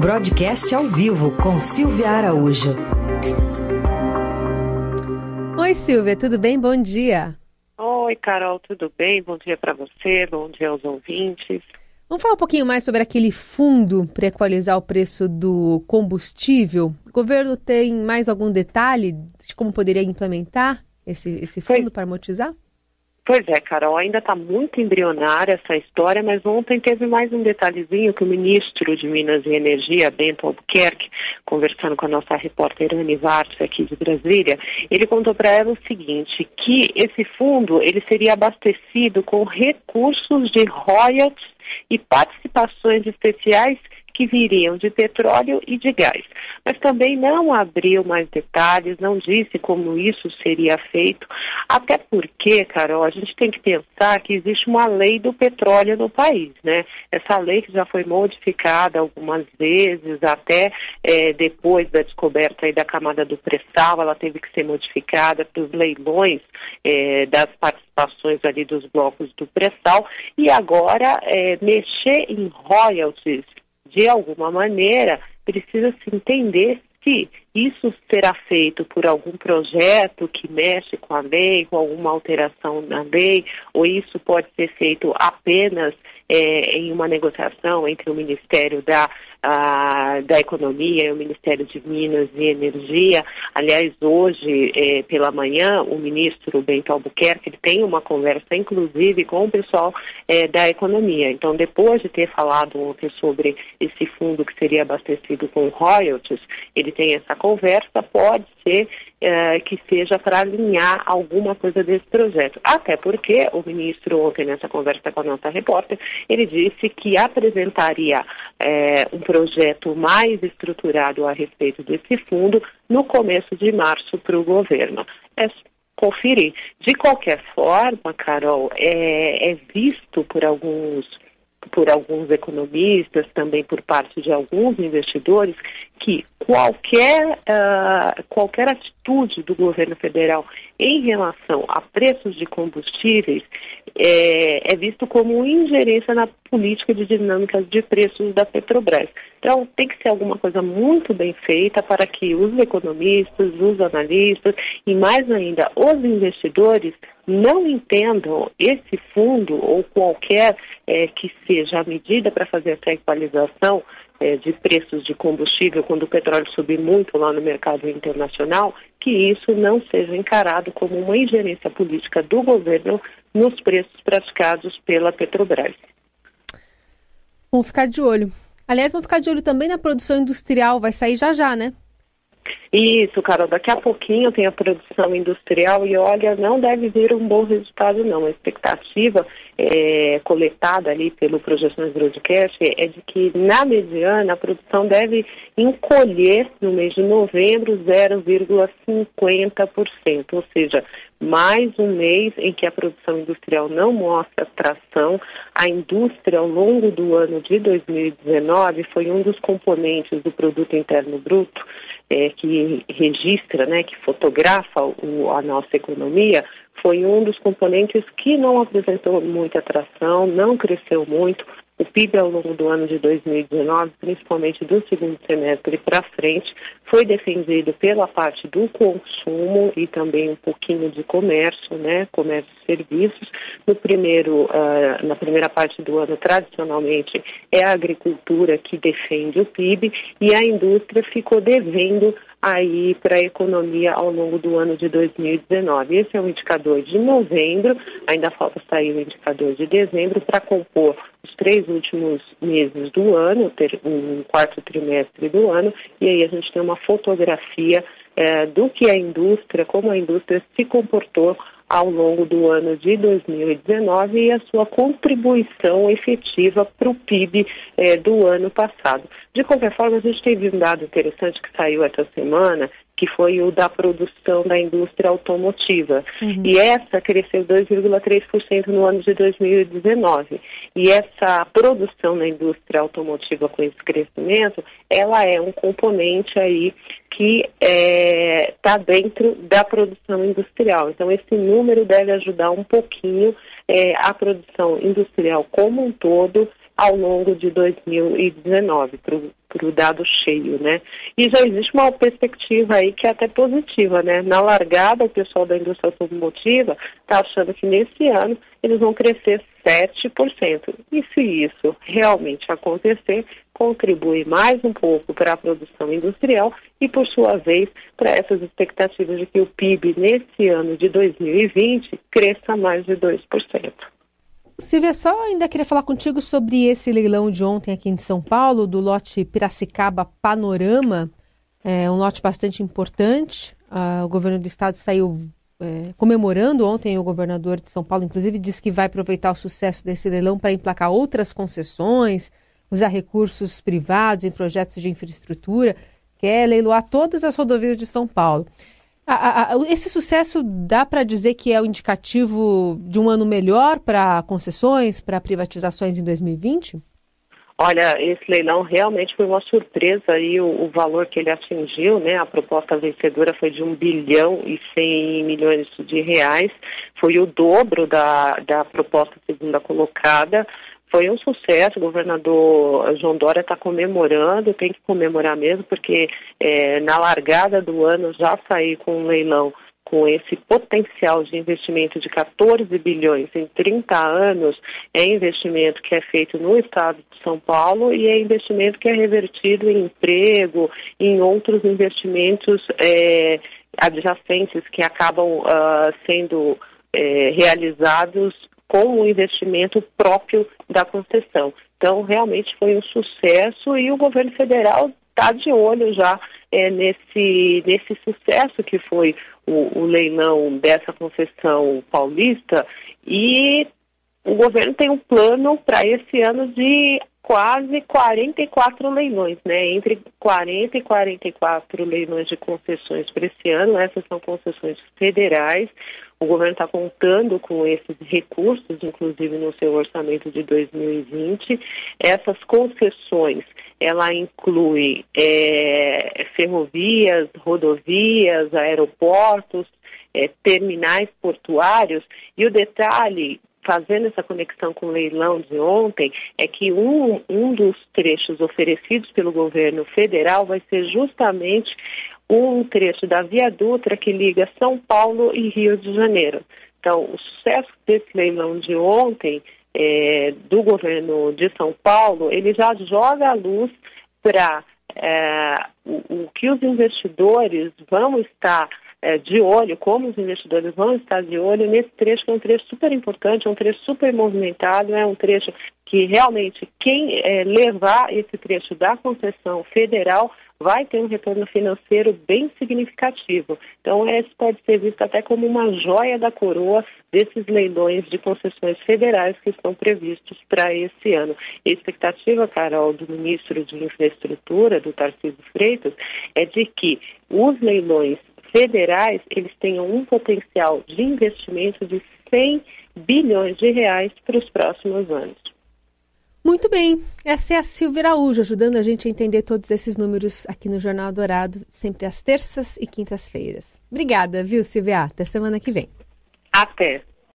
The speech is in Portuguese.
Broadcast ao vivo com Silvia Araújo. Oi, Silvia, tudo bem? Bom dia. Oi, Carol, tudo bem? Bom dia para você, bom dia aos ouvintes. Vamos falar um pouquinho mais sobre aquele fundo para equalizar o preço do combustível. O governo tem mais algum detalhe de como poderia implementar esse, esse fundo pois, para amortizar? Pois é, Carol, ainda está muito embrionária essa história, mas ontem teve mais um detalhezinho que o ministro de Minas e Energia, Bento Albuquerque, conversando com a nossa repórter Anne Vart aqui de Brasília, ele contou para ela o seguinte, que esse fundo ele seria abastecido com recursos de royalties e participações especiais que viriam de petróleo e de gás. Mas também não abriu mais detalhes, não disse como isso seria feito, até porque, Carol, a gente tem que pensar que existe uma lei do petróleo no país, né? Essa lei que já foi modificada algumas vezes, até é, depois da descoberta da camada do pré-sal, ela teve que ser modificada para os leilões é, das participações ali dos blocos do pré-sal, e agora é, mexer em royalties de alguma maneira, precisa se entender se isso será feito por algum projeto que mexe com a lei, com alguma alteração na lei, ou isso pode ser feito apenas é, em uma negociação entre o Ministério da da Economia e o Ministério de Minas e Energia. Aliás, hoje, é, pela manhã, o ministro Bento Albuquerque tem uma conversa, inclusive, com o pessoal é, da Economia. Então, depois de ter falado ontem sobre esse fundo que seria abastecido com royalties, ele tem essa conversa, pode ser é, que seja para alinhar alguma coisa desse projeto. Até porque o ministro, ontem, nessa conversa com a nossa repórter, ele disse que apresentaria é, um projeto mais estruturado a respeito desse fundo no começo de março para o governo. É conferir. De qualquer forma, Carol, é, é visto por alguns por alguns economistas, também por parte de alguns investidores, que qualquer, uh, qualquer atitude do governo federal em relação a preços de combustíveis é, é, visto como ingerência na política de dinâmicas de preços da Petrobras. Então, tem que ser alguma coisa muito bem feita para que os economistas, os analistas e, mais ainda, os investidores não entendam esse fundo ou qualquer é, que seja a medida para fazer essa equalização é, de preços de combustível quando o petróleo subir muito lá no mercado internacional, que isso não seja encarado como uma ingerência política do governo nos preços praticados pela Petrobras. Vamos ficar de olho. Aliás, vamos ficar de olho também na produção industrial, vai sair já já, né? Isso, Carol, daqui a pouquinho tem a produção industrial e olha, não deve vir um bom resultado não. A expectativa é, coletada ali pelo Projeções Broadcast é de que na mediana a produção deve encolher no mês de novembro 0,50%, ou seja, mais um mês em que a produção industrial não mostra tração. A indústria, ao longo do ano de 2019, foi um dos componentes do produto interno bruto é, que registra, né, que fotografa o, a nossa economia, foi um dos componentes que não apresentou muita atração, não cresceu muito. O PIB ao longo do ano de 2019, principalmente do segundo semestre para frente, foi defendido pela parte do consumo e também um pouquinho de comércio, né, comércio e serviços. No primeiro, uh, na primeira parte do ano, tradicionalmente, é a agricultura que defende o PIB e a indústria ficou devendo aí para a economia ao longo do ano de 2019. Esse é o indicador de novembro, ainda falta sair o indicador de dezembro para compor os três últimos meses do ano, um quarto trimestre do ano, e aí a gente tem uma fotografia é, do que a indústria, como a indústria se comportou ao longo do ano de 2019 e a sua contribuição efetiva para o PIB é, do ano passado. De qualquer forma, a gente teve um dado interessante que saiu essa semana, que foi o da produção da indústria automotiva. Uhum. E essa cresceu 2,3% no ano de 2019. E essa produção na indústria automotiva com esse crescimento, ela é um componente aí que está é, tá dentro da produção industrial. Então, esse número deve ajudar um pouquinho é, a produção industrial como um todo ao longo de 2019, para o dado cheio, né? E já existe uma perspectiva aí que é até positiva, né? Na largada, o pessoal da indústria automotiva está achando que nesse ano eles vão crescer 7%. E se isso realmente acontecer, contribui mais um pouco para a produção industrial e, por sua vez, para essas expectativas de que o PIB nesse ano de 2020 cresça mais de 2%. Silvia, só ainda queria falar contigo sobre esse leilão de ontem aqui em São Paulo, do lote Piracicaba Panorama. É um lote bastante importante. Ah, o governo do estado saiu é, comemorando ontem o governador de São Paulo, inclusive, disse que vai aproveitar o sucesso desse leilão para emplacar outras concessões, usar recursos privados em projetos de infraestrutura, quer leiloar todas as rodovias de São Paulo. A, a, esse sucesso dá para dizer que é o indicativo de um ano melhor para concessões, para privatizações em 2020? Olha, esse leilão realmente foi uma surpresa aí o, o, valor que ele atingiu, né? A proposta vencedora foi de 1 bilhão e 100 milhões de reais, foi o dobro da, da proposta segunda colocada foi um sucesso. O governador João Dória está comemorando, tem que comemorar mesmo, porque é, na largada do ano já sair com um leilão com esse potencial de investimento de 14 bilhões em 30 anos, é investimento que é feito no estado de São Paulo e é investimento que é revertido em emprego, em outros investimentos é, adjacentes que acabam uh, sendo é, realizados com o investimento próprio da concessão. Então, realmente foi um sucesso e o governo federal está de olho já é, nesse, nesse sucesso que foi o, o leilão dessa concessão paulista e o governo tem um plano para esse ano de quase 44 leilões, né? Entre 40 e 44 leilões de concessões para esse ano. Essas são concessões federais. O governo está contando com esses recursos, inclusive no seu orçamento de 2020. Essas concessões, ela inclui é, ferrovias, rodovias, aeroportos, é, terminais portuários. E o detalhe fazendo essa conexão com o leilão de ontem, é que um, um dos trechos oferecidos pelo governo federal vai ser justamente um trecho da Via Dutra que liga São Paulo e Rio de Janeiro. Então, o sucesso desse leilão de ontem é, do governo de São Paulo, ele já joga a luz para é, o, o, que os investidores vão estar é, de olho, como os investidores vão estar de olho nesse trecho, que é um trecho super importante, é um trecho super movimentado, é um trecho que realmente quem é, levar esse trecho da concessão federal vai ter um retorno financeiro bem significativo. Então, esse pode ser visto até como uma joia da coroa desses leilões de concessões federais que estão previstos para esse ano. A expectativa, Carol, do ministro de Infraestrutura, do Tarcísio Freitas, é de que os leilões federais eles tenham um potencial de investimento de 100 bilhões de reais para os próximos anos. Muito bem, essa é a Silvia Araújo ajudando a gente a entender todos esses números aqui no Jornal Dourado, sempre às terças e quintas-feiras. Obrigada, viu, Silvia? Até semana que vem. Até.